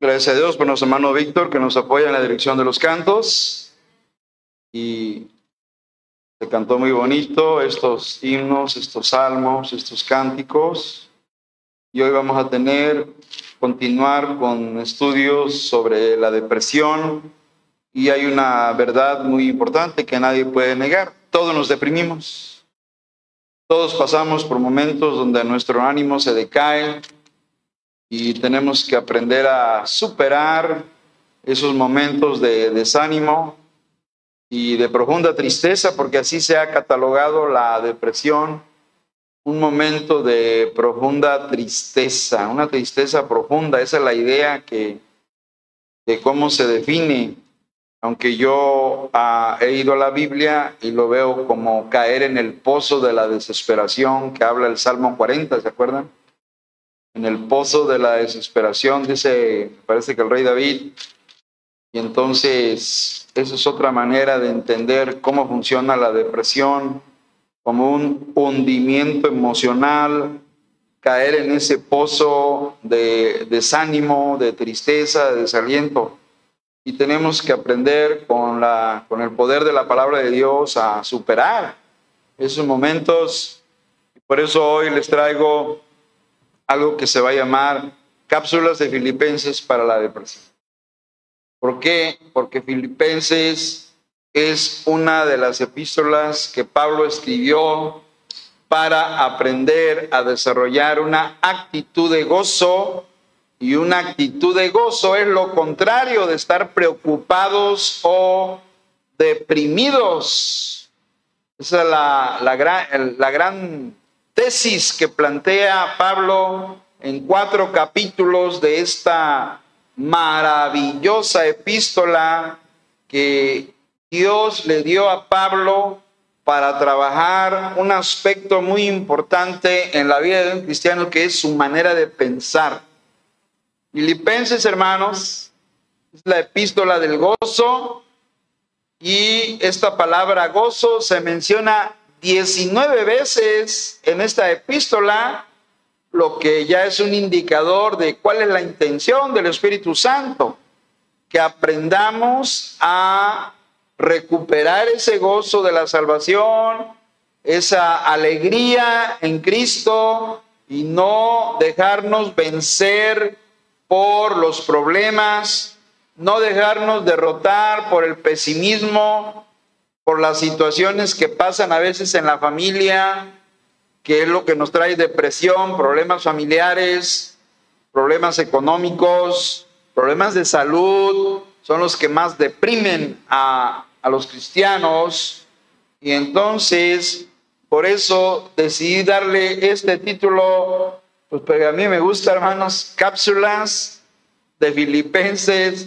Gracias a Dios por nuestro hermano Víctor que nos apoya en la dirección de los cantos. Y se cantó muy bonito estos himnos, estos salmos, estos cánticos. Y hoy vamos a tener, continuar con estudios sobre la depresión. Y hay una verdad muy importante que nadie puede negar. Todos nos deprimimos. Todos pasamos por momentos donde nuestro ánimo se decae, y tenemos que aprender a superar esos momentos de desánimo y de profunda tristeza, porque así se ha catalogado la depresión, un momento de profunda tristeza, una tristeza profunda, esa es la idea que de cómo se define, aunque yo ah, he ido a la Biblia y lo veo como caer en el pozo de la desesperación que habla el Salmo 40, ¿se acuerdan? En el pozo de la desesperación, dice, parece que el rey David. Y entonces, esa es otra manera de entender cómo funciona la depresión, como un hundimiento emocional, caer en ese pozo de desánimo, de tristeza, de desaliento. Y tenemos que aprender con, la, con el poder de la palabra de Dios a superar esos momentos. Por eso hoy les traigo algo que se va a llamar cápsulas de Filipenses para la depresión. ¿Por qué? Porque Filipenses es una de las epístolas que Pablo escribió para aprender a desarrollar una actitud de gozo y una actitud de gozo es lo contrario de estar preocupados o deprimidos. Esa es la, la, gran, la gran tesis que plantea Pablo en cuatro capítulos de esta maravillosa epístola que Dios le dio a Pablo para trabajar un aspecto muy importante en la vida de un cristiano que es su manera de pensar. Filipenses, hermanos, es la epístola del gozo y esta palabra gozo se menciona 19 veces en esta epístola, lo que ya es un indicador de cuál es la intención del Espíritu Santo, que aprendamos a recuperar ese gozo de la salvación, esa alegría en Cristo y no dejarnos vencer por los problemas, no dejarnos derrotar por el pesimismo, por las situaciones que pasan a veces en la familia, que es lo que nos trae depresión, problemas familiares, problemas económicos, problemas de salud, son los que más deprimen a, a los cristianos. Y entonces, por eso decidí darle este título, pues porque a mí me gusta, hermanos, cápsulas de Filipenses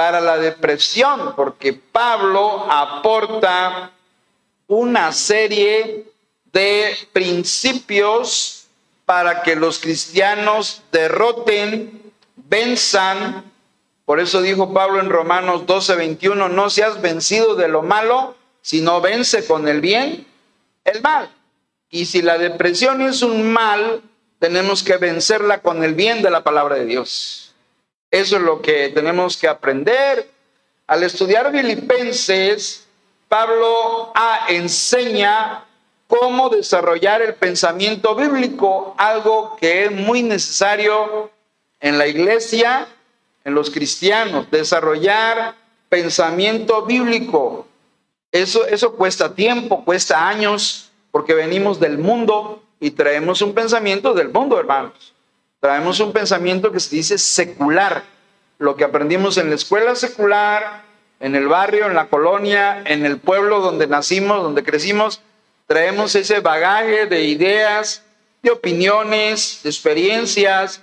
para la depresión, porque Pablo aporta una serie de principios para que los cristianos derroten, venzan. Por eso dijo Pablo en Romanos 12, 21, no seas vencido de lo malo, sino vence con el bien el mal. Y si la depresión es un mal, tenemos que vencerla con el bien de la palabra de Dios. Eso es lo que tenemos que aprender. Al estudiar Filipenses, Pablo enseña cómo desarrollar el pensamiento bíblico, algo que es muy necesario en la iglesia, en los cristianos, desarrollar pensamiento bíblico. Eso, eso cuesta tiempo, cuesta años, porque venimos del mundo y traemos un pensamiento del mundo, hermanos. Traemos un pensamiento que se dice secular, lo que aprendimos en la escuela secular, en el barrio, en la colonia, en el pueblo donde nacimos, donde crecimos, traemos ese bagaje de ideas, de opiniones, de experiencias,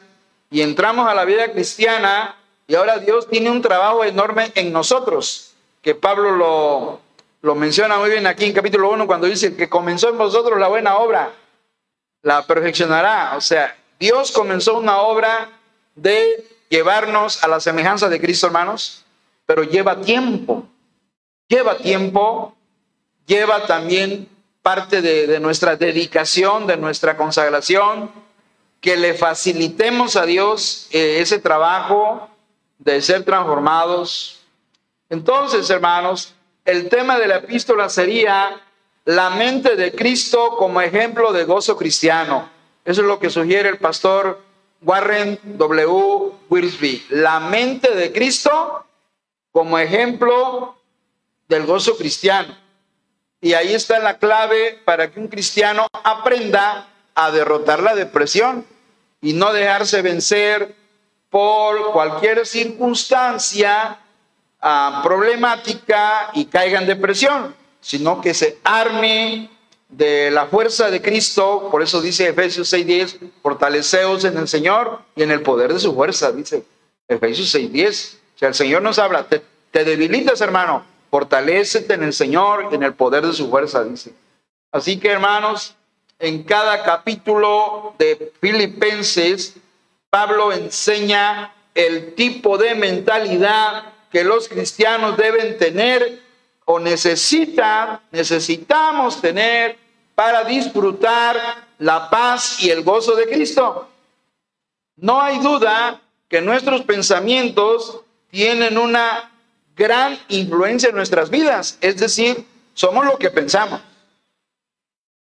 y entramos a la vida cristiana y ahora Dios tiene un trabajo enorme en nosotros, que Pablo lo, lo menciona muy bien aquí en capítulo 1 cuando dice que comenzó en vosotros la buena obra, la perfeccionará. O sea, Dios comenzó una obra de llevarnos a la semejanza de Cristo, hermanos, pero lleva tiempo. Lleva tiempo, lleva también parte de, nuestra dedicación, de nuestra consagración, que le facilitemos a Dios eh, ese trabajo de ser transformados. Entonces, hermanos, el tema de la epístola sería la mente de Cristo como ejemplo de gozo cristiano. Eso es lo que sugiere el pastor Warren W. Wilsby. La mente de Cristo como ejemplo del gozo cristiano. Y ahí está la clave para que un cristiano aprenda a derrotar la depresión y no dejarse vencer por cualquier circunstancia ah, problemática y caiga en depresión, sino que se arme de la fuerza de Cristo, por eso dice Efesios 6:10, fortaleceos en el Señor y en el poder de su fuerza, dice Efesios 6:10. O sea, el Señor nos habla, te, te debilitas, hermano, fortalecete en el Señor y en el poder de su fuerza, dice. Así que, hermanos, en cada capítulo de Filipenses, Pablo enseña el tipo de mentalidad que los cristianos deben tener o necesitan, necesitamos tener para disfrutar la paz y el gozo de Cristo. No hay duda que nuestros pensamientos tienen una gran influencia en nuestras vidas, es decir, somos lo que pensamos.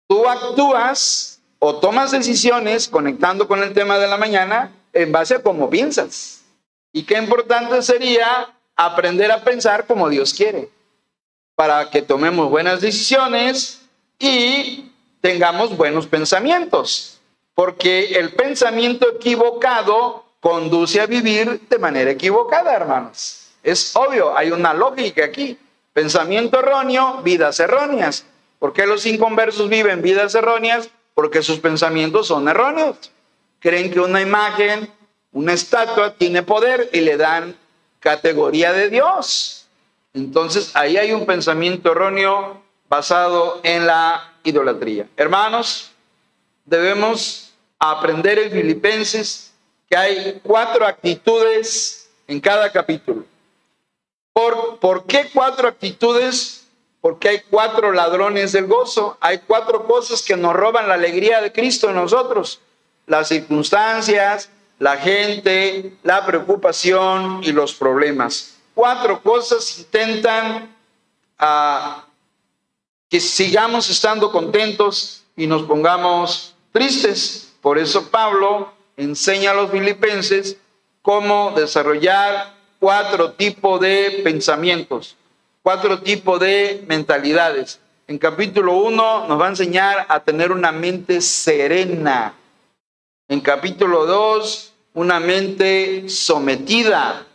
Tú actúas o tomas decisiones conectando con el tema de la mañana en base a cómo piensas. Y qué importante sería aprender a pensar como Dios quiere, para que tomemos buenas decisiones y tengamos buenos pensamientos, porque el pensamiento equivocado conduce a vivir de manera equivocada, hermanos. Es obvio, hay una lógica aquí. Pensamiento erróneo, vidas erróneas. ¿Por qué los inconversos viven vidas erróneas? Porque sus pensamientos son erróneos. Creen que una imagen, una estatua tiene poder y le dan categoría de Dios. Entonces ahí hay un pensamiento erróneo basado en la idolatría. Hermanos, debemos aprender en Filipenses que hay cuatro actitudes en cada capítulo. ¿Por, ¿Por qué cuatro actitudes? Porque hay cuatro ladrones del gozo, hay cuatro cosas que nos roban la alegría de Cristo en nosotros. Las circunstancias, la gente, la preocupación y los problemas. Cuatro cosas intentan ah, que sigamos estando contentos y nos pongamos tristes. Por eso Pablo enseña a los filipenses cómo desarrollar cuatro tipos de pensamientos, cuatro tipos de mentalidades. En capítulo 1 nos va a enseñar a tener una mente serena. En capítulo 2 una mente sometida.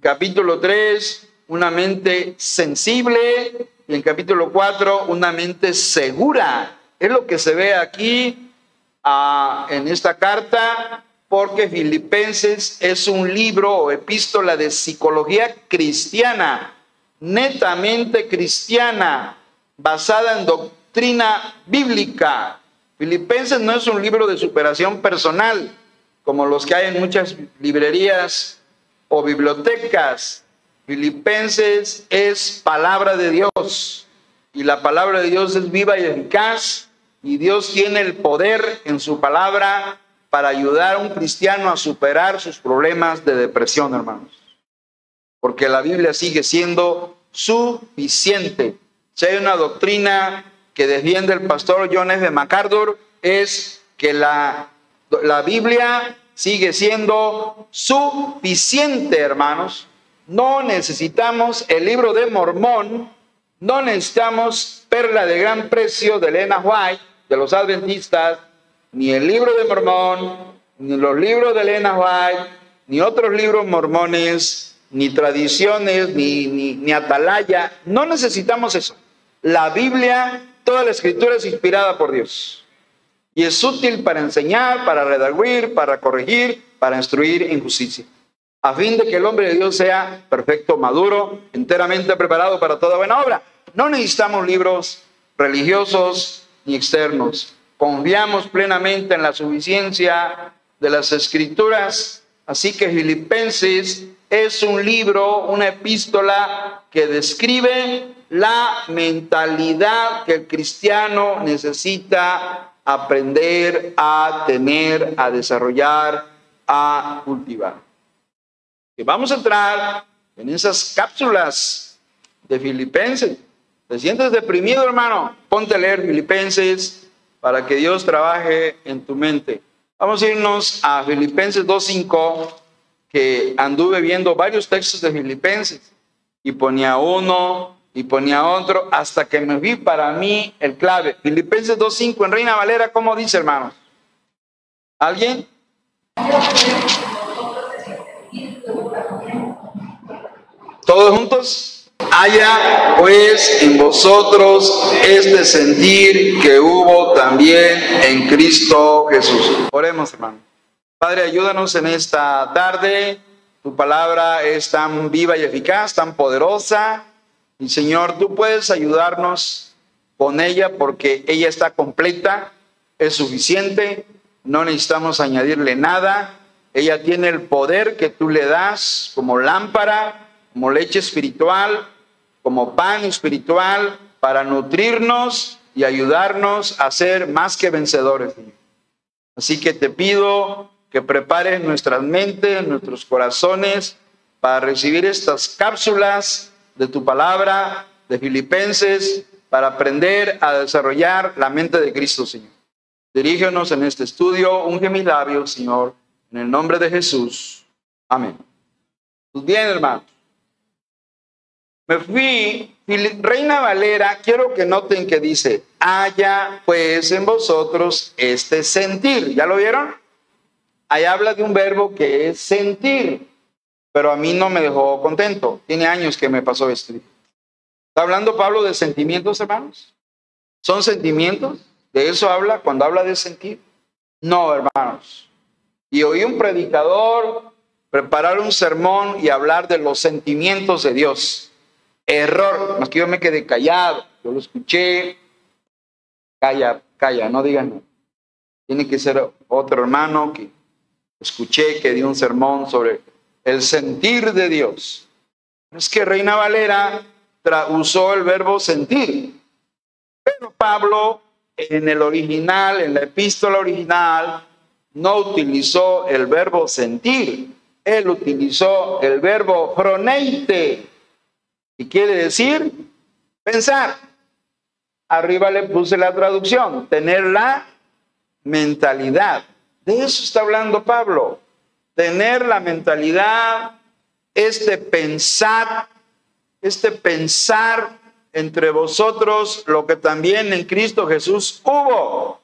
Capítulo 3, una mente sensible. Y en capítulo 4, una mente segura. Es lo que se ve aquí ah, en esta carta, porque Filipenses es un libro o epístola de psicología cristiana, netamente cristiana, basada en doctrina bíblica. Filipenses no es un libro de superación personal, como los que hay en muchas librerías o bibliotecas. Filipenses es palabra de Dios y la palabra de Dios es viva y eficaz y Dios tiene el poder en su palabra para ayudar a un cristiano a superar sus problemas de depresión, hermanos. Porque la Biblia sigue siendo suficiente. Si hay una doctrina que defiende el pastor John F. MacArthur, es que la la Biblia sigue siendo suficiente, hermanos. No necesitamos el libro de Mormón, no necesitamos Perla de Gran Precio de Elena White, de los adventistas, ni el libro de Mormón, ni los libros de Elena White, ni otros libros mormones, ni tradiciones, ni, ni, ni atalaya. No necesitamos eso. La Biblia, toda la escritura es inspirada por Dios. Y es útil para enseñar, para redarguir, para corregir, para instruir en justicia, a fin de que el hombre de Dios sea perfecto, maduro, enteramente preparado para toda buena obra. No necesitamos libros religiosos ni externos. Confiamos plenamente en la suficiencia de las escrituras. Así que Filipenses es un libro, una epístola que describe la mentalidad que el cristiano necesita aprender a tener, a desarrollar, a cultivar. que vamos a entrar en esas cápsulas de Filipenses. ¿Te sientes deprimido, hermano? Ponte a leer Filipenses para que Dios trabaje en tu mente. Vamos a irnos a Filipenses 2.5, que anduve viendo varios textos de Filipenses y ponía uno y ponía otro hasta que me vi para mí el clave. Filipenses 2.5 en Reina Valera, ¿cómo dice, hermanos? ¿Alguien? ¿Todos juntos? Haya pues en vosotros este sentir que hubo también en Cristo Jesús. Oremos, hermano. Padre, ayúdanos en esta tarde. Tu palabra es tan viva y eficaz, tan poderosa. Señor, tú puedes ayudarnos con ella porque ella está completa, es suficiente, no necesitamos añadirle nada. Ella tiene el poder que tú le das como lámpara, como leche espiritual, como pan espiritual para nutrirnos y ayudarnos a ser más que vencedores. Así que te pido que prepares nuestras mentes, nuestros corazones para recibir estas cápsulas de tu palabra, de Filipenses, para aprender a desarrollar la mente de Cristo, Señor. Dirígenos en este estudio, unge mis labios, Señor, en el nombre de Jesús. Amén. Pues bien, hermanos. Me fui, Reina Valera, quiero que noten que dice, haya pues en vosotros este sentir. ¿Ya lo vieron? Ahí habla de un verbo que es sentir, pero a mí no me dejó contento. Tiene años que me pasó esto. ¿Está hablando Pablo de sentimientos, hermanos? ¿Son sentimientos? ¿De eso habla cuando habla de sentir? No, hermanos. Y oí un predicador preparar un sermón y hablar de los sentimientos de Dios. Error, más que yo me quedé callado, yo lo escuché. Calla, calla, no digan. Tiene que ser otro hermano que escuché que dio un sermón sobre el sentir de Dios. Es que Reina Valera usó el verbo sentir, pero Pablo en el original, en la epístola original, no utilizó el verbo sentir, él utilizó el verbo froneite, y quiere decir pensar. Arriba le puse la traducción, tener la mentalidad. De eso está hablando Pablo. Tener la mentalidad, este pensar, este pensar entre vosotros lo que también en Cristo Jesús hubo.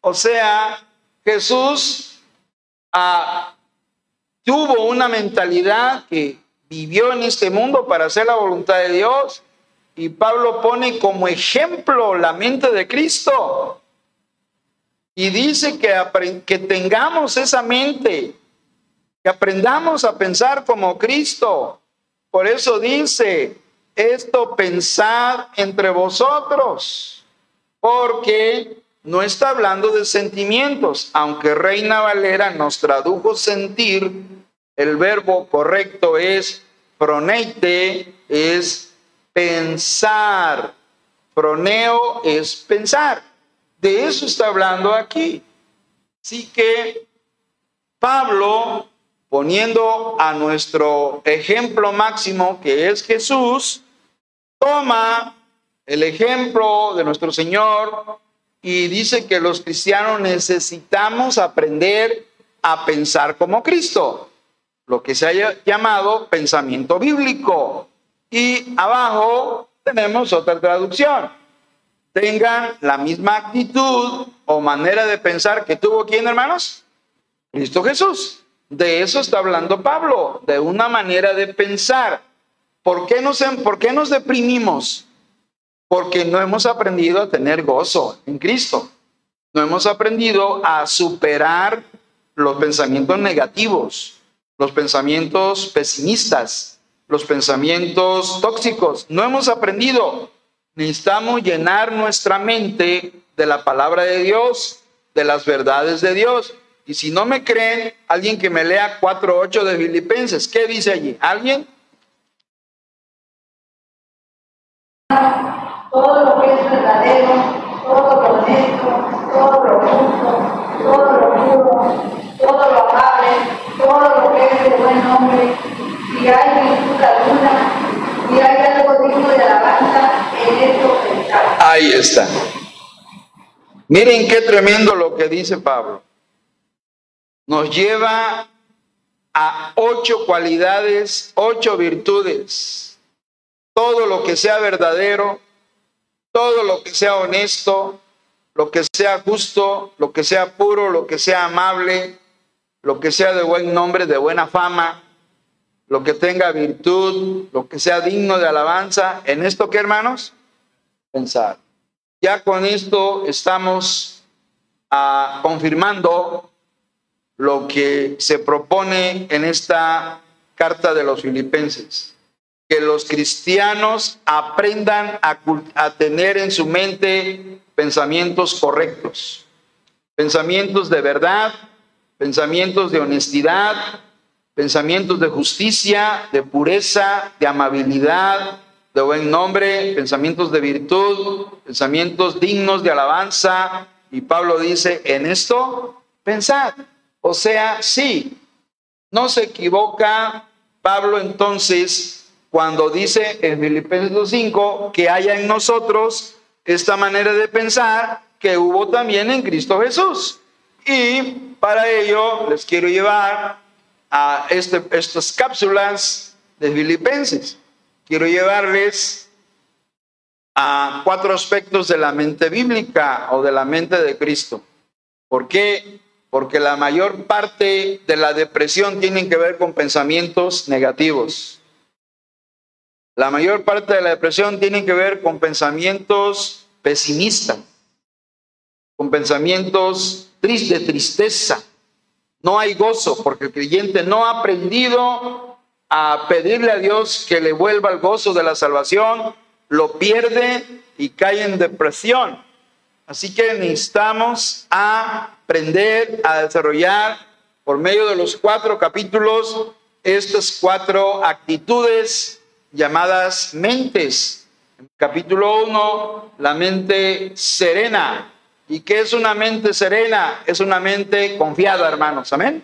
O sea, Jesús ah, tuvo una mentalidad que vivió en este mundo para hacer la voluntad de Dios. Y Pablo pone como ejemplo la mente de Cristo. Y dice que, que tengamos esa mente, que aprendamos a pensar como Cristo. Por eso dice, esto pensad entre vosotros, porque no está hablando de sentimientos, aunque Reina Valera nos tradujo sentir, el verbo correcto es proneite, es pensar. Proneo es pensar. De eso está hablando aquí. Así que Pablo, poniendo a nuestro ejemplo máximo, que es Jesús, toma el ejemplo de nuestro Señor y dice que los cristianos necesitamos aprender a pensar como Cristo lo que se haya llamado pensamiento bíblico. Y abajo tenemos otra traducción. Tengan la misma actitud o manera de pensar que tuvo quién, hermanos? Cristo Jesús. De eso está hablando Pablo, de una manera de pensar. ¿Por qué nos, por qué nos deprimimos? Porque no hemos aprendido a tener gozo en Cristo. No hemos aprendido a superar los pensamientos negativos los pensamientos pesimistas, los pensamientos tóxicos. No hemos aprendido. Necesitamos llenar nuestra mente de la palabra de Dios, de las verdades de Dios. Y si no me creen, alguien que me lea 4.8 de Filipenses, ¿qué dice allí? ¿Alguien? Todo lo que es verdadero, todo lo honesto, todo lo justo, todo lo puro, todo lo amable, todo lo que es de buen nombre, si hay virtud alguna, si hay algo digno de alabanza, en esto pensar. Ahí está. Miren qué tremendo lo que dice Pablo. Nos lleva a ocho cualidades, ocho virtudes. Todo lo que sea verdadero, todo lo que sea honesto, lo que sea justo, lo que sea puro, lo que sea amable, lo que sea de buen nombre, de buena fama, lo que tenga virtud, lo que sea digno de alabanza. ¿En esto qué, hermanos? Pensar. Ya con esto estamos ah, confirmando lo que se propone en esta carta de los filipenses. Que los cristianos aprendan a, tener en su mente pensamientos correctos, pensamientos de verdad, pensamientos de honestidad, pensamientos de justicia, de pureza, de amabilidad, de buen nombre, pensamientos de virtud, pensamientos dignos de alabanza. Y Pablo dice, en esto pensad. O sea, sí, no se equivoca Pablo entonces cuando dice en Filipenses 2.5 que haya en nosotros esta manera de pensar que hubo también en Cristo Jesús. Y para ello les quiero llevar a este, estas cápsulas de Filipenses. Quiero llevarles a cuatro aspectos de la mente bíblica o de la mente de Cristo. ¿Por qué? Porque la mayor parte de la depresión tiene que ver con pensamientos negativos. La mayor parte de la depresión tiene que ver con pensamientos pesimistas, con pensamientos de tristeza, no hay gozo porque el creyente no ha aprendido a pedirle a Dios que le vuelva el gozo de la salvación, lo pierde y cae en depresión. Así que necesitamos aprender a desarrollar por medio de los cuatro capítulos estas cuatro actitudes llamadas mentes. capítulo 1, la mente serena, ¿Y qué es una mente serena? Es una mente confiada, hermanos. Amén.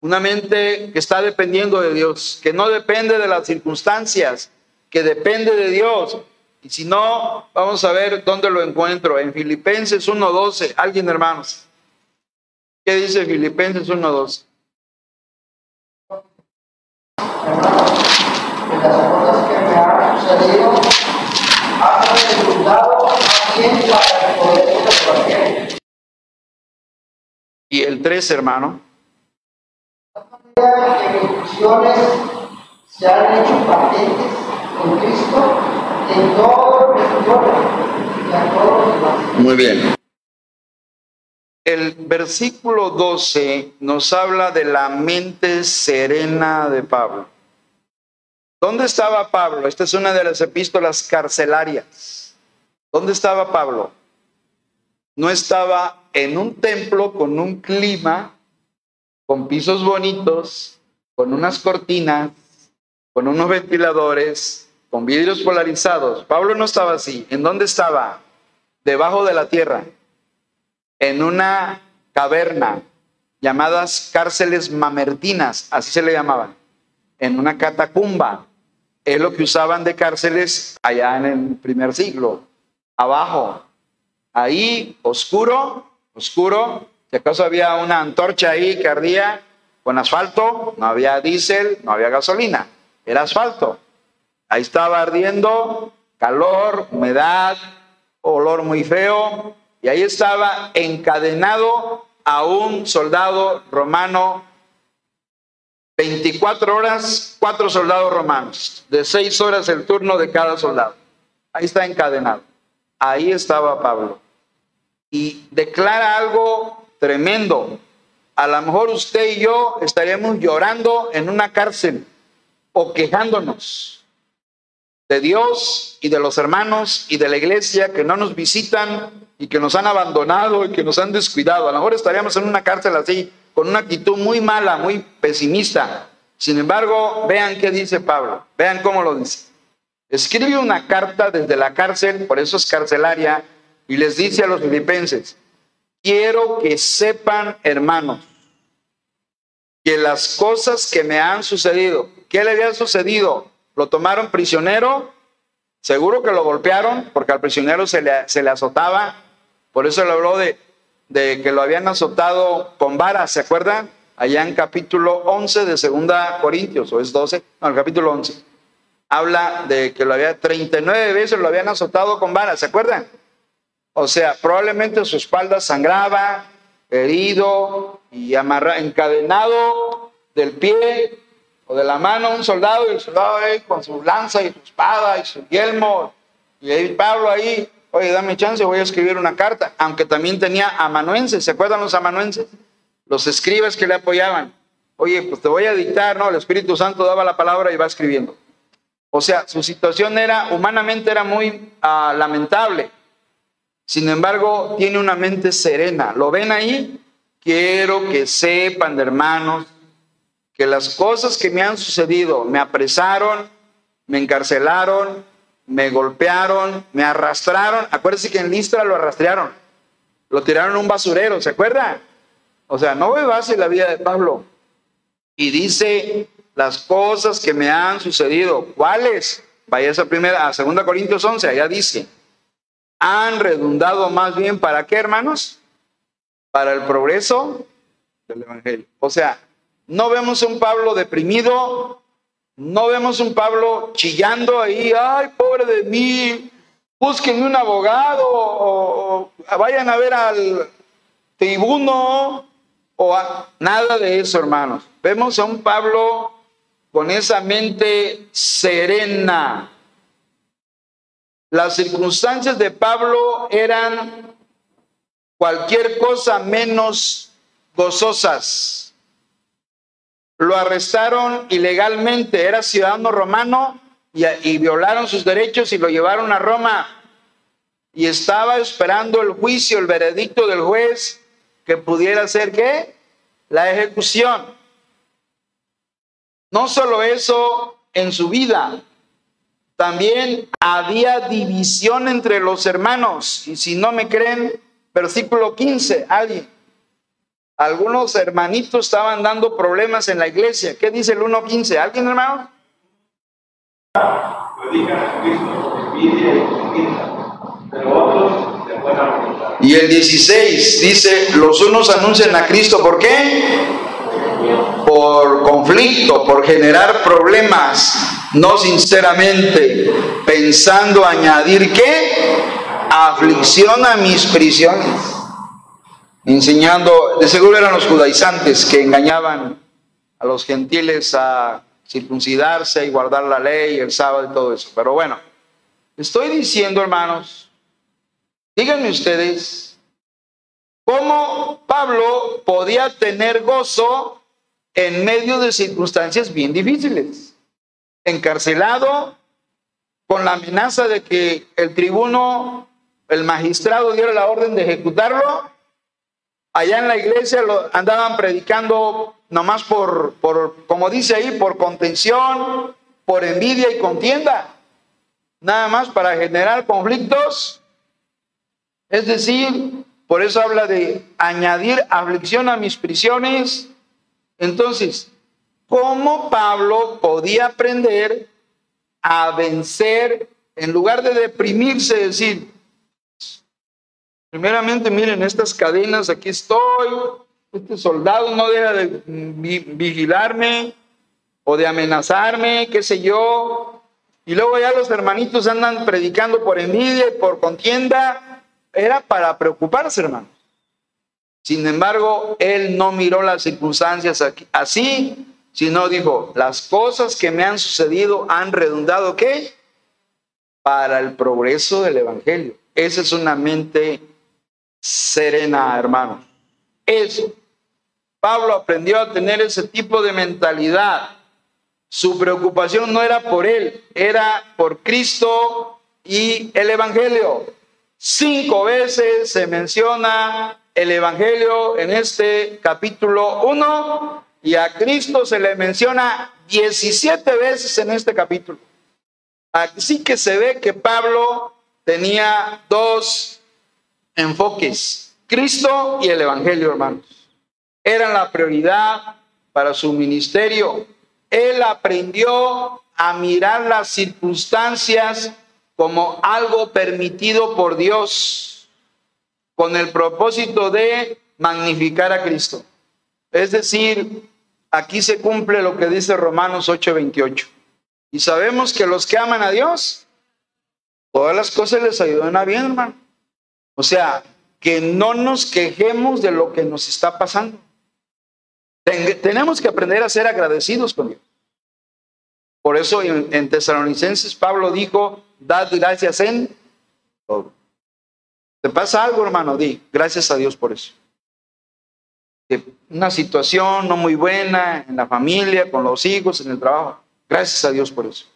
Una mente que está dependiendo de Dios, que no depende de las circunstancias, que depende de Dios. Y si no, vamos a ver dónde lo encuentro. En Filipenses 1.12. ¿Alguien, hermanos? ¿Qué dice Filipenses 1.12? Hermanos, de las cosas que me han sucedido, han resultado más bien para el poder y el 3, hermano. se han hecho patentes con Cristo en todo y Muy bien. El versículo 12 nos habla de la mente serena de Pablo. ¿Dónde estaba Pablo? Esta es una de las epístolas carcelarias. ¿Dónde estaba Pablo? No estaba en un templo con un clima, con pisos bonitos, con unas cortinas, con unos ventiladores, con vidrios polarizados. Pablo no estaba así. ¿En dónde estaba? Debajo de la tierra, en una caverna llamadas cárceles mamertinas, así se le llamaban, en una catacumba. Es lo que usaban de cárceles allá en el primer siglo, abajo, ahí oscuro, oscuro. Si acaso había una antorcha ahí que ardía con asfalto, no había diésel, no había gasolina, era asfalto. Ahí estaba ardiendo, calor, humedad, olor muy feo, y ahí estaba encadenado a un soldado romano 24 horas, cuatro soldados romanos, de seis horas el turno de cada soldado. Ahí está encadenado. Ahí estaba Pablo y declara algo tremendo. A lo mejor usted y yo estaríamos llorando en una cárcel o quejándonos de Dios y de los hermanos y de la iglesia que no nos visitan y que nos han abandonado y que nos han descuidado. A lo mejor estaríamos en una cárcel así, con una actitud muy mala, muy pesimista. Sin embargo, vean qué dice Pablo, vean cómo lo dice. Escribe una carta desde la cárcel, por eso es carcelaria, y les dice a los filipenses, quiero que sepan, hermanos, que las cosas que me han sucedido, ¿qué le había sucedido? ¿Lo tomaron prisionero? Seguro que lo golpearon porque al prisionero se le, se le azotaba. Por eso le habló de, que lo habían azotado con varas, ¿se acuerdan? Allá en capítulo 11 de Segunda Corintios, o es 12, no, el capítulo 11. Habla de que lo había 39 veces lo habían azotado con varas, ¿se acuerdan? O sea, probablemente su espalda sangraba, herido y amarrado, encadenado del pie o de la mano un soldado y el soldado ahí con su lanza y su espada y su yelmo y ahí Pablo ahí, oye, dame chance, voy a escribir una carta, aunque también tenía amanuenses, ¿se acuerdan los amanuenses? Los escribas que le apoyaban. Oye, pues te voy a dictar, ¿no? El Espíritu Santo daba la palabra y va escribiendo. O sea, su situación era, humanamente era muy uh, lamentable. Sin embargo, tiene una mente serena. ¿Lo ven ahí? Quiero que sepan, hermanos, que las cosas que me han sucedido, me apresaron, me encarcelaron, me golpearon, me arrastraron. Acuérdense que en Listra lo arrastraron, lo tiraron a un basurero, ¿se acuerda? O sea, no ve base la vida de Pablo. Y dice las cosas que me han sucedido. ¿Cuáles? Vaya a primera, a 2 Corintios 11, allá dice han redundado más bien para qué, hermanos? Para el progreso del Evangelio. O sea, no vemos un Pablo deprimido, no vemos un Pablo chillando ahí, ay, pobre de mí, busquen un abogado o, vayan a ver al tribuno o nada de eso, hermanos. Vemos a un Pablo con esa mente serena, las circunstancias de Pablo eran cualquier cosa menos gozosas. Lo arrestaron ilegalmente, era ciudadano romano y, violaron sus derechos y lo llevaron a Roma. Y estaba esperando el juicio, el veredicto del juez que pudiera ser qué? La ejecución. No solo eso en su vida, también había división entre los hermanos. Y si no me creen, versículo 15, alguien. Algunos hermanitos estaban dando problemas en la iglesia. ¿Qué dice el 1.15? ¿Alguien, hermano? Y el 16 dice, los unos anuncian a Cristo, ¿por qué? Por conflicto, por generar problemas no sinceramente, pensando añadir qué? Aflicción a mis prisiones. Enseñando, de seguro eran los judaizantes que engañaban a los gentiles a circuncidarse y guardar la ley, el sábado y todo eso. Pero bueno, estoy diciendo, hermanos, díganme ustedes, ¿cómo Pablo podía tener gozo en medio de circunstancias bien difíciles? encarcelado con la amenaza de que el tribuno, el magistrado diera la orden de ejecutarlo. Allá en la iglesia andaban predicando nomás por, por, como dice ahí, por contención, por envidia y contienda. Nada más para generar conflictos. Es decir, por eso habla de añadir aflicción a mis prisiones. Entonces, cómo Pablo podía aprender a vencer en lugar de deprimirse, decir, primeramente miren estas cadenas, aquí estoy, este soldado no deja de vigilarme o de amenazarme, qué sé yo, y luego ya los hermanitos andan predicando por envidia y por contienda, era para preocuparse, hermano. Sin embargo, él no miró las circunstancias así, sino dijo, las cosas que me han sucedido han redundado ¿qué? Para el progreso del Evangelio. Esa es una mente serena, hermano. Eso. Pablo aprendió a tener ese tipo de mentalidad. Su preocupación no era por él, era por Cristo y el Evangelio. Cinco veces se menciona el Evangelio en este capítulo 1 y a Cristo se le menciona 17 veces en este capítulo. Así que se ve que Pablo tenía dos enfoques, Cristo y el Evangelio, hermanos. Eran la prioridad para su ministerio. Él aprendió a mirar las circunstancias como algo permitido por Dios con el propósito de magnificar a Cristo. Es decir, aquí se cumple lo que dice Romanos 8:28. Y sabemos que los que aman a Dios, todas las cosas les ayudan a bien, hermano. O sea, que no nos quejemos de lo que nos está pasando. tenemos que aprender a ser agradecidos con Dios. Por eso en, en Tesalonicenses Pablo dijo, dad gracias en todo. ¿Te pasa algo, hermano? Di, gracias a Dios por eso. Una situación no muy buena en la familia, con los hijos, en el trabajo. Gracias a Dios por eso.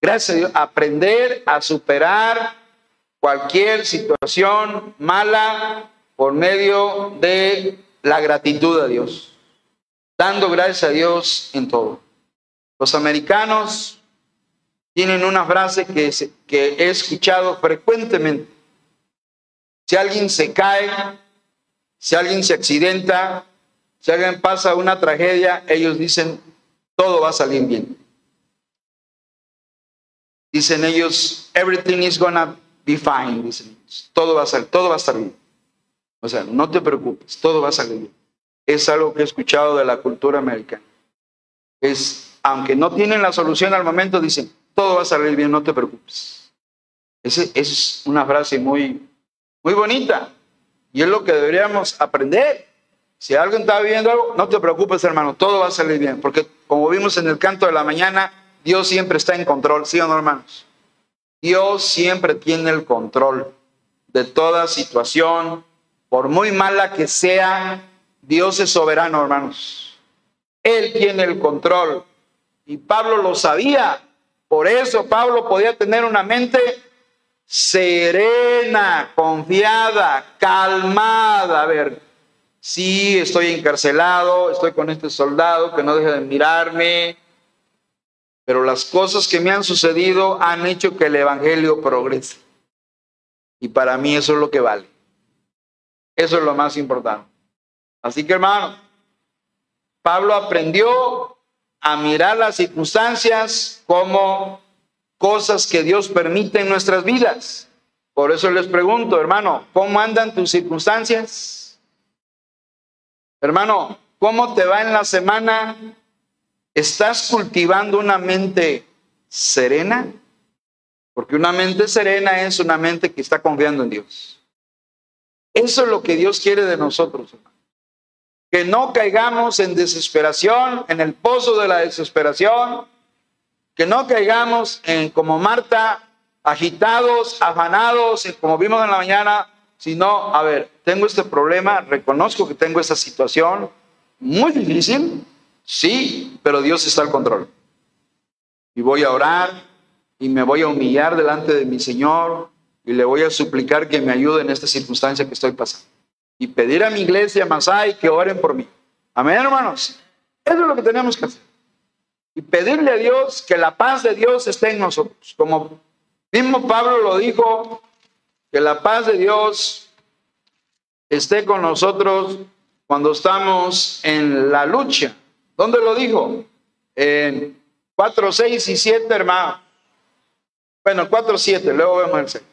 Gracias a Dios. Aprender a superar cualquier situación mala por medio de la gratitud a Dios. Dando gracias a Dios en todo. Los americanos tienen una frase que, que he escuchado frecuentemente. Si alguien se cae, si alguien se accidenta, si alguien pasa una tragedia, ellos dicen, todo va a salir bien. Dicen ellos, everything is gonna be fine, dicen. Todo va a salir, todo va a estar bien. O sea, no te preocupes, todo va a salir bien. Es algo que he escuchado de la cultura americana. Es, aunque no tienen la solución al momento, dicen, todo va a salir bien, no te preocupes. Esa es una frase muy, muy bonita y es lo que deberíamos aprender. Si alguien está viviendo algo, no te preocupes, hermano, todo va a salir bien, porque como vimos en el canto de la mañana, Dios siempre está en control, ¿sí o no, hermanos? Dios siempre tiene el control de toda situación, por muy mala que sea, Dios es soberano, hermanos. Él tiene el control. Y Pablo lo sabía. Por eso Pablo podía tener una mente serena, confiada, calmada. A ver, sí, estoy encarcelado, estoy con este soldado que no deja de mirarme, pero las cosas que me han sucedido han hecho que el Evangelio progrese. Y para mí eso es lo que vale. Eso es lo más importante. Así que hermano, Pablo aprendió a mirar las circunstancias como cosas que Dios permite en nuestras vidas. Por eso les pregunto, hermano, ¿cómo andan tus circunstancias? Hermano, ¿cómo te va en la semana ¿Estás cultivando una mente serena? Porque una mente serena es una mente que está confiando en Dios. Eso es lo que Dios quiere de nosotros, Que no caigamos en desesperación, en el pozo de la desesperación, que no caigamos en como Marta, agitados, afanados, como vimos en la mañana, sino, a ver, tengo este problema, reconozco que tengo esta situación muy difícil, Sí, pero Dios está al control. Y voy a orar y me voy a humillar delante de mi Señor y le voy a suplicar que me ayude en esta circunstancia que estoy pasando. Y pedir a mi iglesia, Masai, que oren por mí. Amén, hermanos. Eso es lo que tenemos que hacer. Y pedirle a Dios que la paz de Dios esté en nosotros. Como mismo Pablo lo dijo, que la paz de Dios esté con nosotros cuando estamos en la lucha. ¿Dónde lo dijo? En 4, 6 y 7, hermano. Bueno, 4, 7, luego vemos el 6.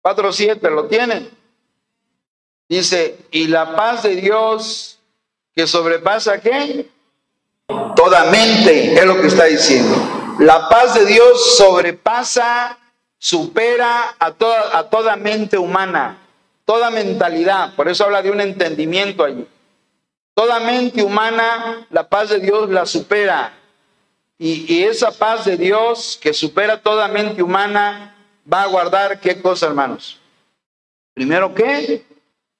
4, 7, ¿lo tienen? Dice, y la paz de Dios que sobrepasa qué? Toda mente, es lo que está diciendo. La paz de Dios sobrepasa, supera a toda, a toda mente humana, toda mentalidad. Por eso habla de un entendimiento allí. Toda mente humana, la paz de Dios la supera. Y, esa paz de Dios que supera toda mente humana va a guardar qué cosa, hermanos. Primero, ¿qué?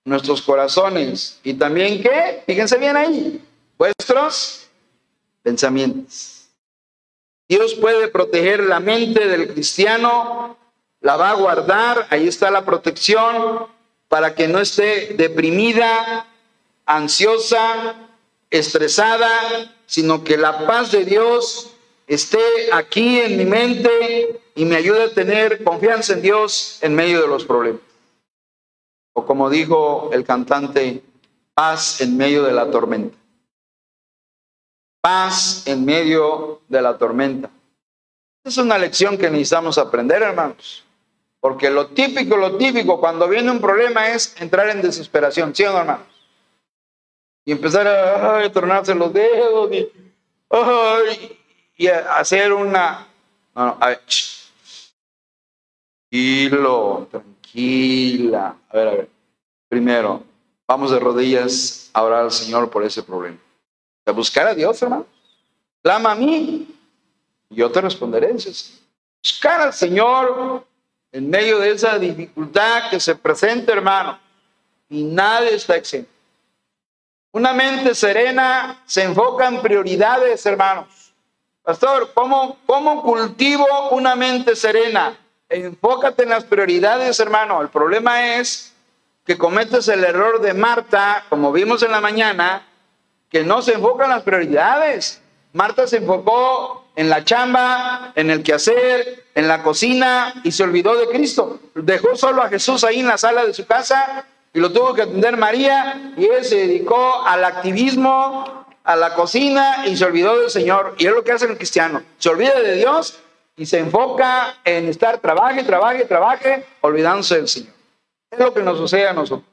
Nuestros corazones. Y también, ¿qué? Fíjense bien ahí. Vuestros pensamientos. Dios puede proteger la mente del cristiano, la va a guardar, ahí está la protección, para que no esté deprimida, ansiosa, estresada, sino que la paz de Dios esté aquí en mi mente y me ayude a tener confianza en Dios en medio de los problemas. O como dijo el cantante, paz en medio de la tormenta. Paz en medio de la tormenta. Es una lección que necesitamos aprender, hermanos. Porque lo típico, lo típico cuando viene un problema es entrar en desesperación, ¿sí o no, hermanos? Y empezar a, ay, tronarse los dedos y, y hacer una... No, no, a ver, tranquilo, tranquila. A ver, a ver. Primero, vamos de rodillas a orar al Señor por ese problema. A buscar a Dios, hermano. Clama a mí y yo te responderé. Dices, buscar al Señor en medio de esa dificultad que se presenta, hermano. Y nadie está exento. Una mente serena se enfoca en prioridades, hermanos. Pastor, ¿cómo, ¿cómo cultivo una mente serena? Enfócate en las prioridades, hermano. El problema es que cometes el error de Marta, como vimos en la mañana, que no se enfoca en las prioridades. Marta se enfocó en la chamba, en el quehacer, en la cocina y se olvidó de Cristo. Dejó solo a Jesús ahí en la sala de su casa y lo tuvo que atender María y él se dedicó al activismo, a la cocina y se olvidó del Señor. Y es lo que hace el cristiano. Se olvida de Dios y se enfoca en estar trabaje, trabaje, trabaje, olvidándose del Señor. Es lo que nos sucede a nosotros.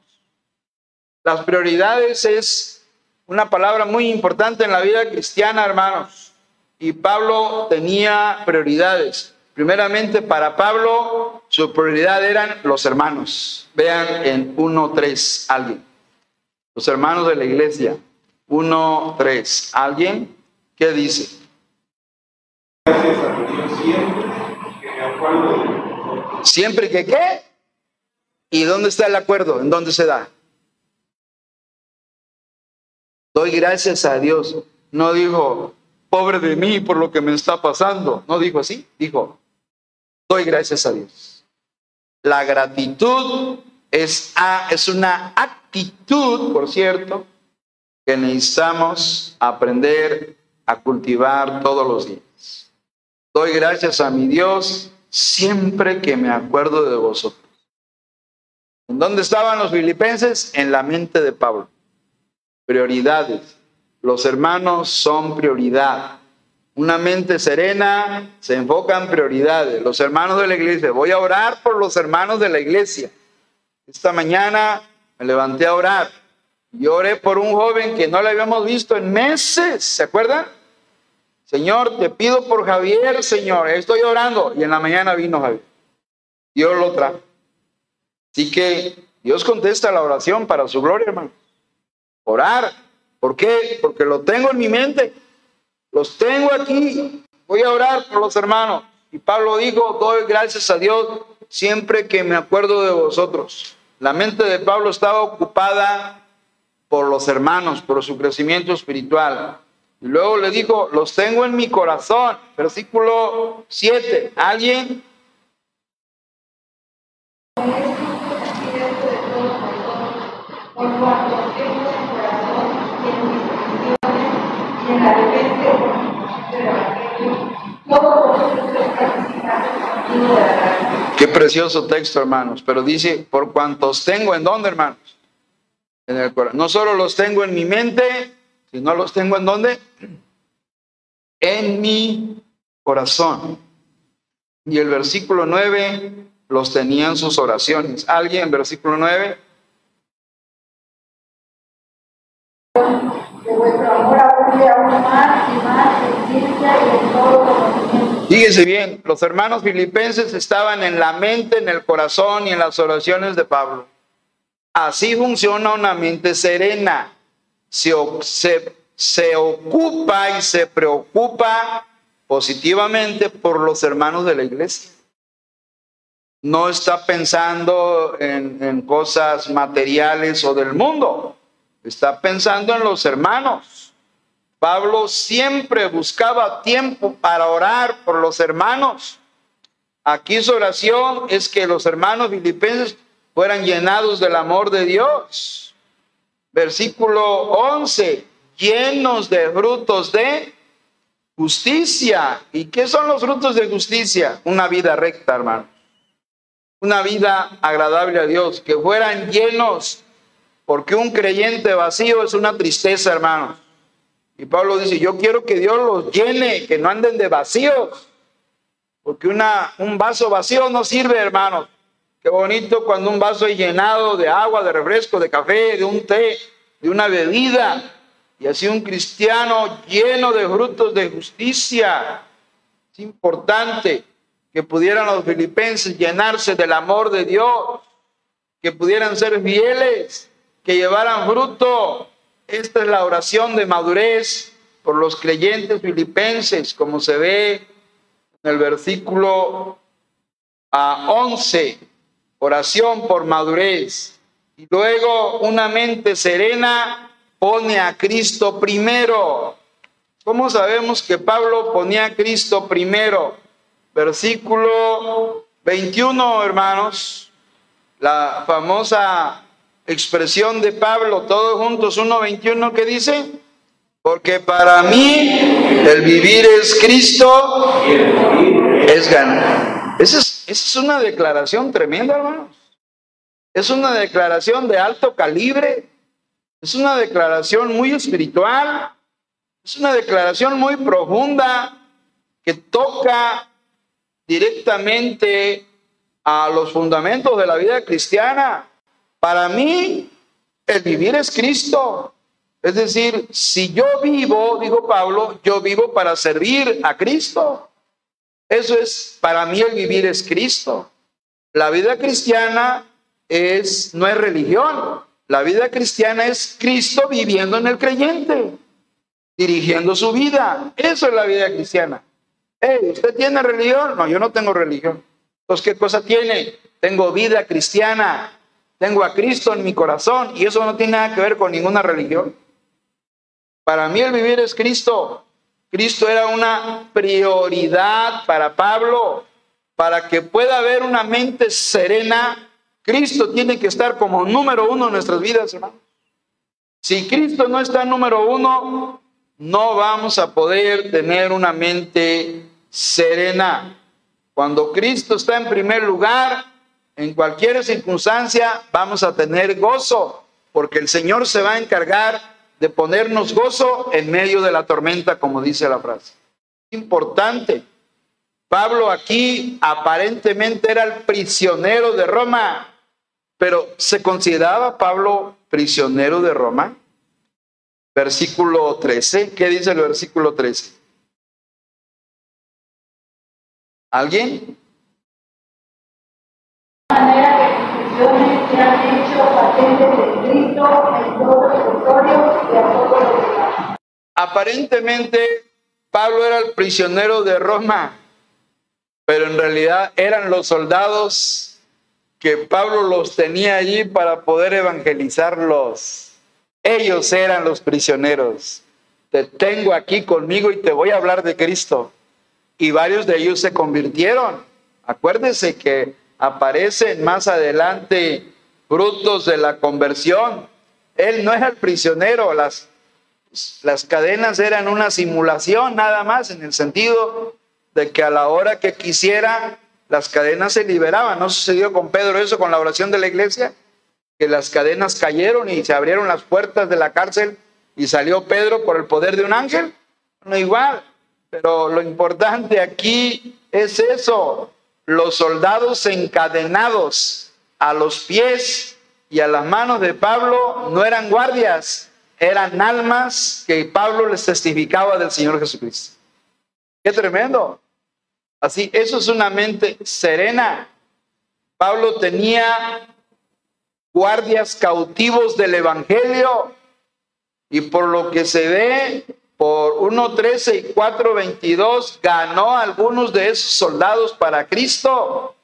Las prioridades es una palabra muy importante en la vida cristiana, hermanos. Y Pablo tenía prioridades. Primeramente, para Pablo, su prioridad eran los hermanos. Vean en 1.3 alguien. Los hermanos de la iglesia. 1, 3. ¿Alguien? ¿Qué dice? Gracias a Dios siempre que me acuerdo de. ¿Siempre que qué? ¿Y dónde está el acuerdo? ¿En dónde se da? Doy gracias a Dios. No dijo, pobre de mí por lo que me está pasando. No dijo así. Dijo, doy gracias a Dios. La gratitud es, a- es una actitud, por cierto, que necesitamos aprender a cultivar todos los días. Doy gracias a mi Dios siempre que me acuerdo de vosotros. ¿En dónde estaban los filipenses? En la mente de Pablo. Prioridades. Los hermanos son prioridad. Una mente serena se enfoca en prioridades. Los hermanos de la iglesia. Voy a orar por los hermanos de la iglesia. Esta mañana me levanté a orar. Y oré por un joven que no le habíamos visto en meses. ¿Se acuerdan? Señor, te pido por Javier, Señor. Estoy orando. Y en la mañana vino Javier. Dios lo trajo. Así que Dios contesta la oración para su gloria, hermano. Orar. ¿Por qué? Porque lo tengo en mi mente. Los tengo aquí. Voy a orar por los hermanos. Y Pablo dijo, doy gracias a Dios siempre que me acuerdo de vosotros. La mente de Pablo estaba ocupada por los hermanos, por su crecimiento espiritual. Y luego le dijo, los tengo en mi corazón. Versículo 7. ¿Alguien? Qué precioso texto, hermanos. Pero dice, por cuantos tengo, ¿en dónde, hermanos? En el corazón. No solo los tengo en mi mente, sino los tengo en dónde? En mi corazón. Y el versículo 9 los tenía en sus oraciones. ¿Alguien, versículo 9? De vuestro amor aún más y más en y en todo. Fíjese bien, los hermanos filipenses estaban en la mente, en el corazón y en las oraciones de Pablo. Así funciona una mente serena. Se, se- se ocupa y se preocupa positivamente por los hermanos de la iglesia. No está pensando en, en cosas materiales o del mundo. Está pensando en los hermanos. Pablo siempre buscaba tiempo para orar por los hermanos. Aquí su oración es que los hermanos filipenses fueran llenados del amor de Dios. Versículo 11, llenos de frutos de justicia. ¿Y qué son los frutos de justicia? Una vida recta, hermano. Una vida agradable a Dios, que fueran llenos, porque un creyente vacío es una tristeza, hermanos. Y Pablo dice, yo quiero que Dios los llene, que no anden de vacíos. Porque una, un vaso vacío no sirve, hermanos. Qué bonito cuando un vaso es llenado de agua, de refresco, de café, de un té, de una bebida. Y así un cristiano lleno de frutos de justicia. Es importante que pudieran los filipenses llenarse del amor de Dios, que pudieran ser fieles, que llevaran fruto. Esta es la oración de madurez por los creyentes filipenses, como se ve en el versículo a 11, oración por madurez. Y luego una mente serena pone a Cristo primero. ¿Cómo sabemos que Pablo ponía a Cristo primero? Versículo 21, hermanos, la famosa expresión de Pablo, todos juntos, 1.21, que dice, porque para mí el vivir es Cristo, es ganar. Esa es, esa es una declaración tremenda, hermanos. Es una declaración de alto calibre. Es una declaración muy espiritual. Es una declaración muy profunda que toca directamente a los fundamentos de la vida cristiana. Para mí, el vivir es Cristo. Es decir, si yo vivo, dijo Pablo, yo vivo para servir a Cristo. Eso es, para mí el vivir es Cristo. La vida cristiana es, no es religión. La vida cristiana es Cristo viviendo en el creyente, dirigiendo su vida. Eso es la vida cristiana. ¿Usted tiene religión? No, yo no tengo religión. Entonces, ¿qué cosa tiene? Tengo vida cristiana, tengo a Cristo en mi corazón y eso no tiene nada que ver con ninguna religión. Para mí el vivir es Cristo. Cristo era una prioridad para Pablo. Para que pueda haber una mente serena, Cristo tiene que estar como número uno en nuestras vidas, hermano. Si Cristo no está número uno, no vamos a poder tener una mente serena. Cuando Cristo está en primer lugar, en cualquier circunstancia, vamos a tener gozo, porque el Señor se va a encargar de ponernos gozo en medio de la tormenta, como dice la frase. Importante. Pablo aquí aparentemente era el prisionero de Roma, pero ¿se consideraba Pablo prisionero de Roma? Versículo 13, ¿qué dice el versículo 13? ¿Alguien? Aparentemente Pablo era el prisionero de Roma, pero en realidad eran los soldados que Pablo los tenía allí para poder evangelizarlos. Ellos eran los prisioneros. Te tengo aquí conmigo y te voy a hablar de Cristo y varios de ellos se convirtieron. Acuérdense que aparecen más adelante frutos de la conversión. Él no es el prisionero, las, las cadenas eran una simulación nada más, en el sentido de que a la hora que quisiera, las cadenas se liberaban. ¿No sucedió con Pedro eso con la oración de la iglesia? Que las cadenas cayeron y se abrieron las puertas de la cárcel y salió Pedro por el poder de un ángel. No igual. Pero lo importante aquí es eso, los soldados encadenados a los pies y a las manos de Pablo no eran guardias, eran almas que Pablo les testificaba del Señor Jesucristo. Qué tremendo. Así, eso es una mente serena. Pablo tenía guardias cautivos del Evangelio y por lo que se ve, por 1.13 y 4.22 ganó algunos de esos soldados para Cristo.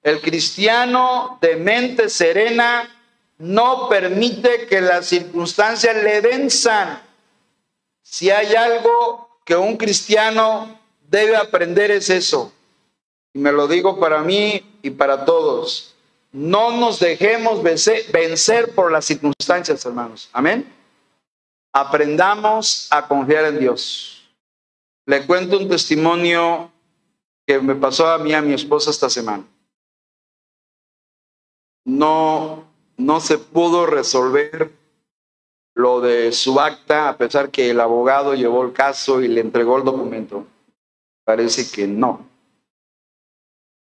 El cristiano de mente serena no permite que las circunstancias le venzan. Si hay algo que un cristiano debe aprender es eso. Y me lo digo para mí y para todos. No nos dejemos vencer por las circunstancias, hermanos. Amén aprendamos a confiar en Dios. Le cuento un testimonio que me pasó a mí, a mi esposa esta semana. No, no se pudo resolver lo de su acta, a pesar que el abogado llevó el caso y le entregó el documento. Parece que no.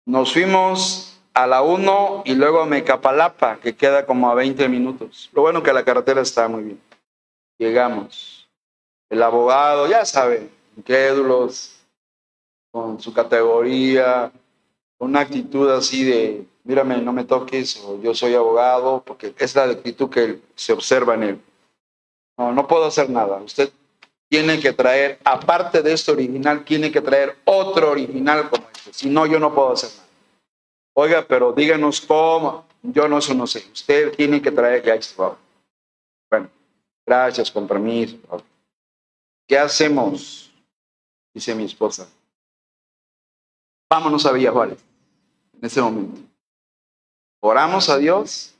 Nos fuimos a la 1 y luego a Mecapalapa, que queda como a 20 minutos. Lo bueno que la carretera está muy bien. Llegamos. El abogado, ya sabe, incrédulos, con su categoría, con una actitud así de, mírame, no me toques, o yo soy abogado, porque es la actitud que se observa en él. No, no puedo hacer nada. Usted tiene que traer, aparte de este original, tiene que traer otro original como este. Si no, yo no puedo hacer nada. Oiga, pero díganos cómo. Yo no, eso no sé. Usted tiene que traer, ya. Bueno, gracias, con permiso. ¿Qué hacemos? Dice mi esposa. Vámonos a Villa Juárez en ese momento. Oramos a Dios.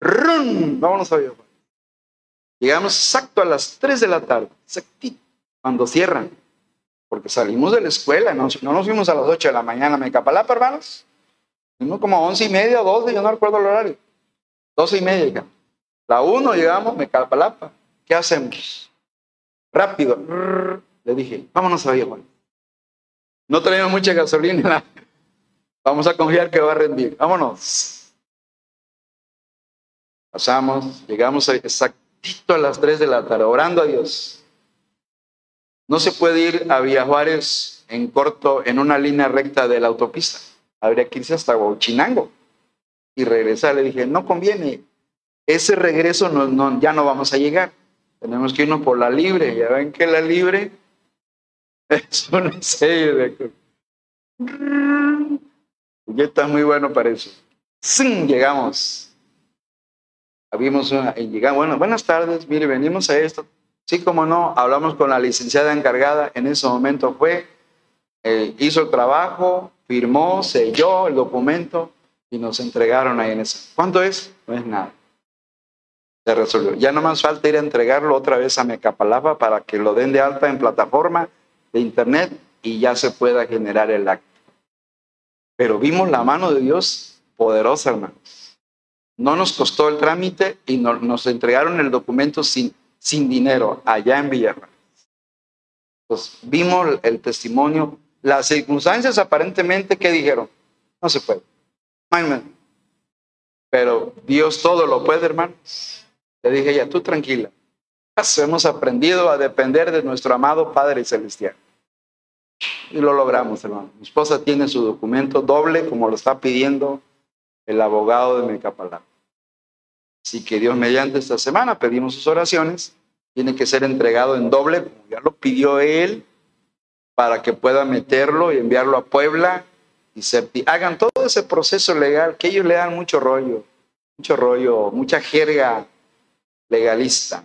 ¡Rum! Vámonos a Villa Juárez. Llegamos exacto a las 3 de la tarde, exactito, cuando cierran. Porque salimos de la escuela, no, no nos fuimos a las 8 de la mañana. ¿Me capalapa, hermanos? Fuimos como a 11 y media, 12, yo no recuerdo el horario. 12 y media llegamos. La 1 llegamos, me capalapa. ¿Qué hacemos? Rápido. Le dije, vámonos a Villa. No tenemos mucha gasolina. Vamos a confiar que va a rendir. Vámonos. Pasamos, llegamos exactito a las 3 de la tarde, orando a Dios. No se puede ir a Villa Juárez en corto, en una línea recta de la autopista. Habría que irse hasta Huachinango y regresar. Le dije, no conviene. Ese regreso ya no vamos a llegar. Tenemos que irnos por la libre. Ya ven que la libre es una serie de... Ya está muy bueno para eso. ¡Sin! Llegamos. Habíamos una, llegamos, bueno, buenas tardes, mire, venimos a esto. Sí, como no, hablamos con la licenciada encargada, en ese momento fue, eh, hizo el trabajo, firmó, selló el documento y nos entregaron ahí en eso. ¿Cuánto es? No es nada. Se resolvió. Ya no más falta ir a entregarlo otra vez a Mecapalapa para que lo den de alta en plataforma de internet y ya se pueda generar el acto. Pero vimos la mano de Dios poderosa, hermanos. No nos costó el trámite y nos entregaron el documento sin, sin dinero allá en Villarreal. Pues vimos el testimonio, las circunstancias aparentemente que dijeron, no se puede. Pero Dios todo lo puede, hermanos. Le dije ya, tú tranquila. Hemos aprendido a depender de nuestro amado Padre Celestial. Y lo logramos, hermano. Mi esposa tiene su documento doble, como lo está pidiendo el abogado de Mecapalá. Así que Dios, mediante esta semana, pedimos sus oraciones. Tiene que ser entregado en doble, como ya lo pidió él, para que pueda meterlo y enviarlo a Puebla y hagan todo ese proceso legal, que ellos le dan mucho rollo, mucho rollo, mucha jerga legalista.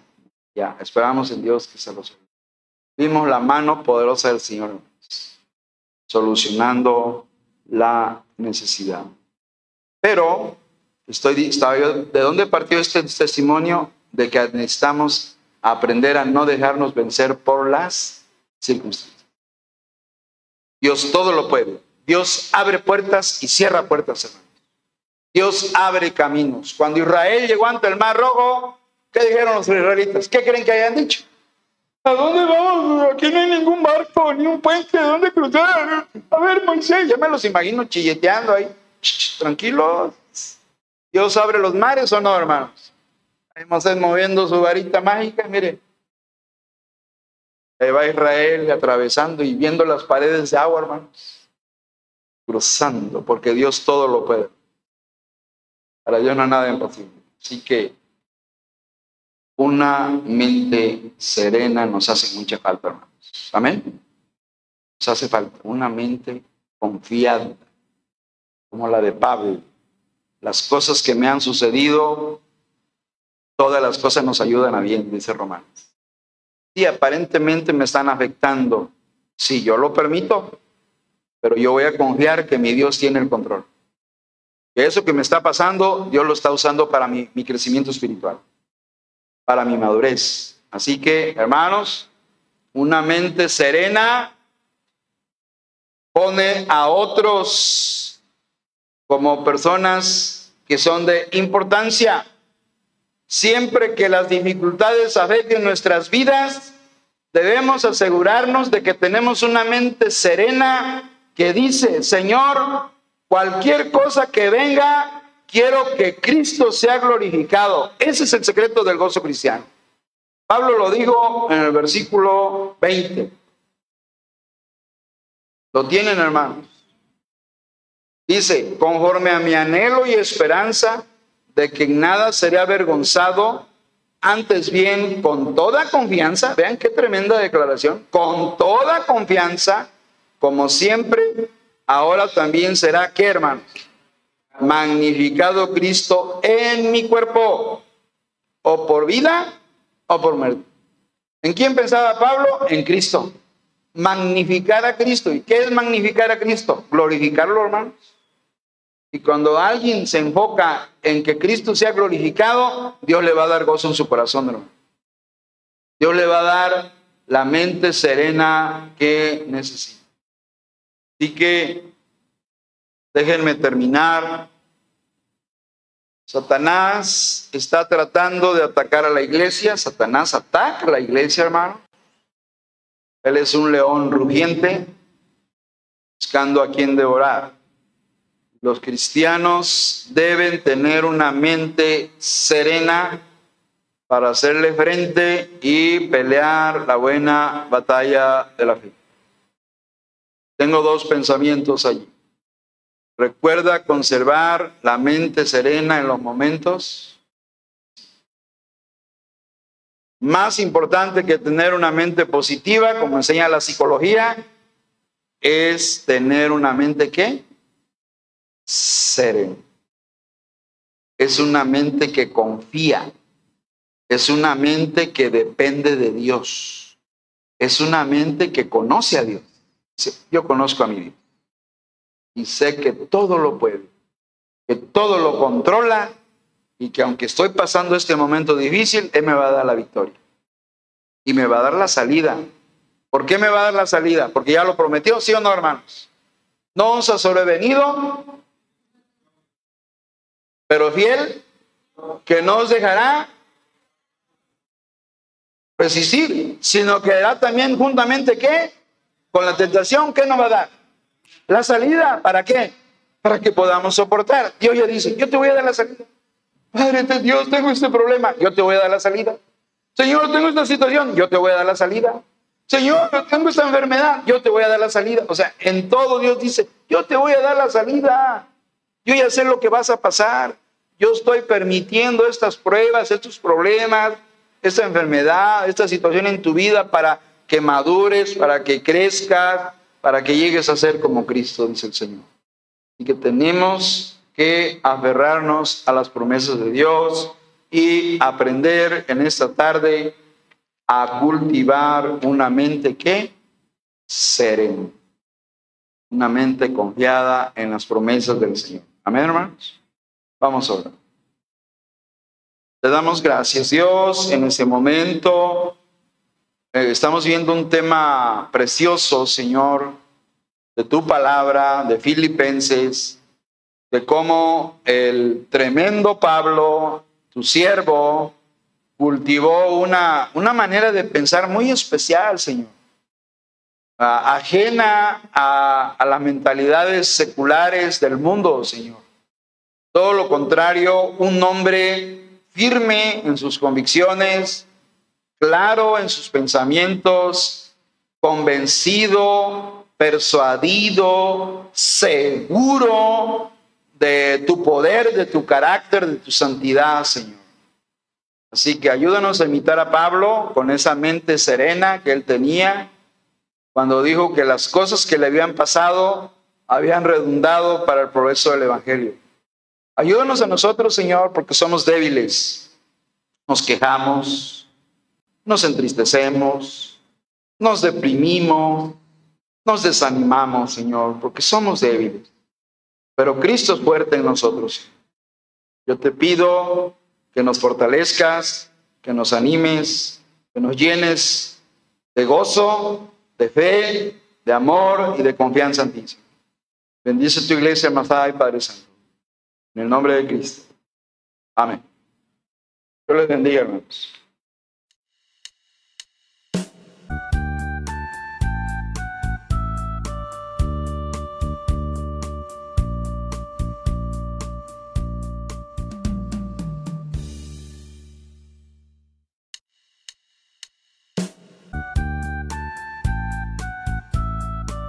Ya, esperamos en Dios que se los Vimos la mano poderosa del Señor solucionando la necesidad. Pero estoy, estaba yo, ¿de dónde partió este testimonio? De que necesitamos aprender a no dejarnos vencer por las circunstancias. Dios todo lo puede. Dios abre puertas y cierra puertas, hermanos. Dios abre caminos. Cuando Israel llegó ante el Mar Rojo, ¿qué dijeron los israelitas? ¿Qué creen que hayan dicho? ¿A dónde vamos? Aquí no hay ningún barco, ni un puente, ¿de dónde cruzar? A ver, Moisés, ya me los imagino chilleteando ahí. tranquilos. Dios abre los mares o no, hermanos. Ahí Moisés moviendo su varita mágica, mire. Ahí va Israel atravesando y viendo las paredes de agua, hermanos. Cruzando, porque Dios todo lo puede. Para Dios no hay nada imposible. Así que una mente serena nos hace mucha falta, hermanos. Amén. Nos hace falta una mente confiada, como la de Pablo. Las cosas que me han sucedido, todas las cosas nos ayudan a bien, dice Romanos. Y aparentemente me están afectando. Si yo lo permito, pero yo voy a confiar que mi Dios tiene el control. Que eso que me está pasando, Dios lo está usando para mi, mi crecimiento espiritual para mi madurez. Así que, hermanos, una mente serena pone a otros como personas que son de importancia. Siempre que las dificultades afecten nuestras vidas, debemos asegurarnos de que tenemos una mente serena que dice, Señor, Cualquier cosa que venga, quiero que Cristo sea glorificado. Ese es el secreto del gozo cristiano. Pablo lo dijo en el versículo 20. Lo tienen, hermanos. Dice, conforme a mi anhelo y esperanza de que en nada seré avergonzado, antes bien, con toda confianza, vean qué tremenda declaración, con toda confianza, como siempre, ahora también será, ¿qué hermanos? Magnificado Cristo en mi cuerpo, o por vida o por muerte. ¿En quién pensaba Pablo? En Cristo. Magnificar a Cristo. ¿Y qué es magnificar a Cristo? Glorificarlo, hermanos. Y cuando alguien se enfoca en que Cristo sea glorificado, Dios le va a dar gozo en su corazón, hermano. Dios le va a dar la mente serena que necesita. Así que déjenme terminar. Satanás está tratando de atacar a la iglesia. Satanás ataca a la iglesia, hermano. Él es un león rugiente buscando a quien devorar. Los cristianos deben tener una mente serena para hacerle frente y pelear la buena batalla de la fe. Tengo dos pensamientos allí. Recuerda conservar la mente serena en los momentos. Más importante que tener una mente positiva, como enseña la psicología, es tener una mente que serena. Es una mente que confía. Es una mente que depende de Dios. Es una mente que conoce a Dios. Yo conozco a mi Dios. Y sé que todo lo puede. Que todo lo controla. Y que aunque estoy pasando este momento difícil, Él me va a dar la victoria. Y me va a dar la salida. ¿Por qué me va a dar la salida? Porque ya lo prometió, ¿sí o no, hermanos? No os ha sobrevenido pero fiel, que no os dejará resistir, sino que dará también juntamente qué? Con la tentación, ¿qué nos va a dar? La salida, ¿para qué? Para que podamos soportar. Dios ya dice, yo te voy a dar la salida. Padre Dios, tengo este problema, yo te voy a dar la salida. Señor, tengo esta situación, yo te voy a dar la salida. Señor, tengo esta enfermedad, yo te voy a dar la salida. O sea, en todo Dios dice, yo te voy a dar la salida. Yo ya sé lo que vas a pasar. Yo estoy permitiendo estas pruebas, estos problemas, esta enfermedad, esta situación en tu vida para que madures, para que crezcas, para que llegues a ser como Cristo, dice el Señor. Y que tenemos que aferrarnos a las promesas de Dios y aprender en esta tarde a cultivar una mente que serena una mente confiada en las promesas del Señor. Amén, hermanos. Vamos a orar. Te damos gracias, Dios, en ese momento. Eh, estamos viendo un tema precioso, Señor, de tu palabra, de Filipenses, de cómo el tremendo Pablo, tu siervo, cultivó una, una manera de pensar muy especial, Señor ajena a, a, las mentalidades seculares del mundo, Señor. Todo lo contrario, un hombre firme en sus convicciones, claro en sus pensamientos, convencido, persuadido, seguro de tu poder, de tu carácter, de tu santidad, Señor. Así que ayúdanos a imitar a Pablo con esa mente serena que él tenía cuando dijo que las cosas que le habían pasado habían redundado para el progreso del Evangelio. Ayúdanos a nosotros, Señor, porque somos débiles. Nos quejamos, nos entristecemos, nos deprimimos, nos desanimamos, Señor, porque somos débiles. Pero Cristo es fuerte en nosotros. Yo te pido que nos fortalezcas, que nos animes, que nos llenes de gozo de fe, de amor y de confianza en ti. Bendice tu iglesia, Mazá y Padre Santo. En el nombre de Cristo. Amén. Dios les bendiga, hermanos.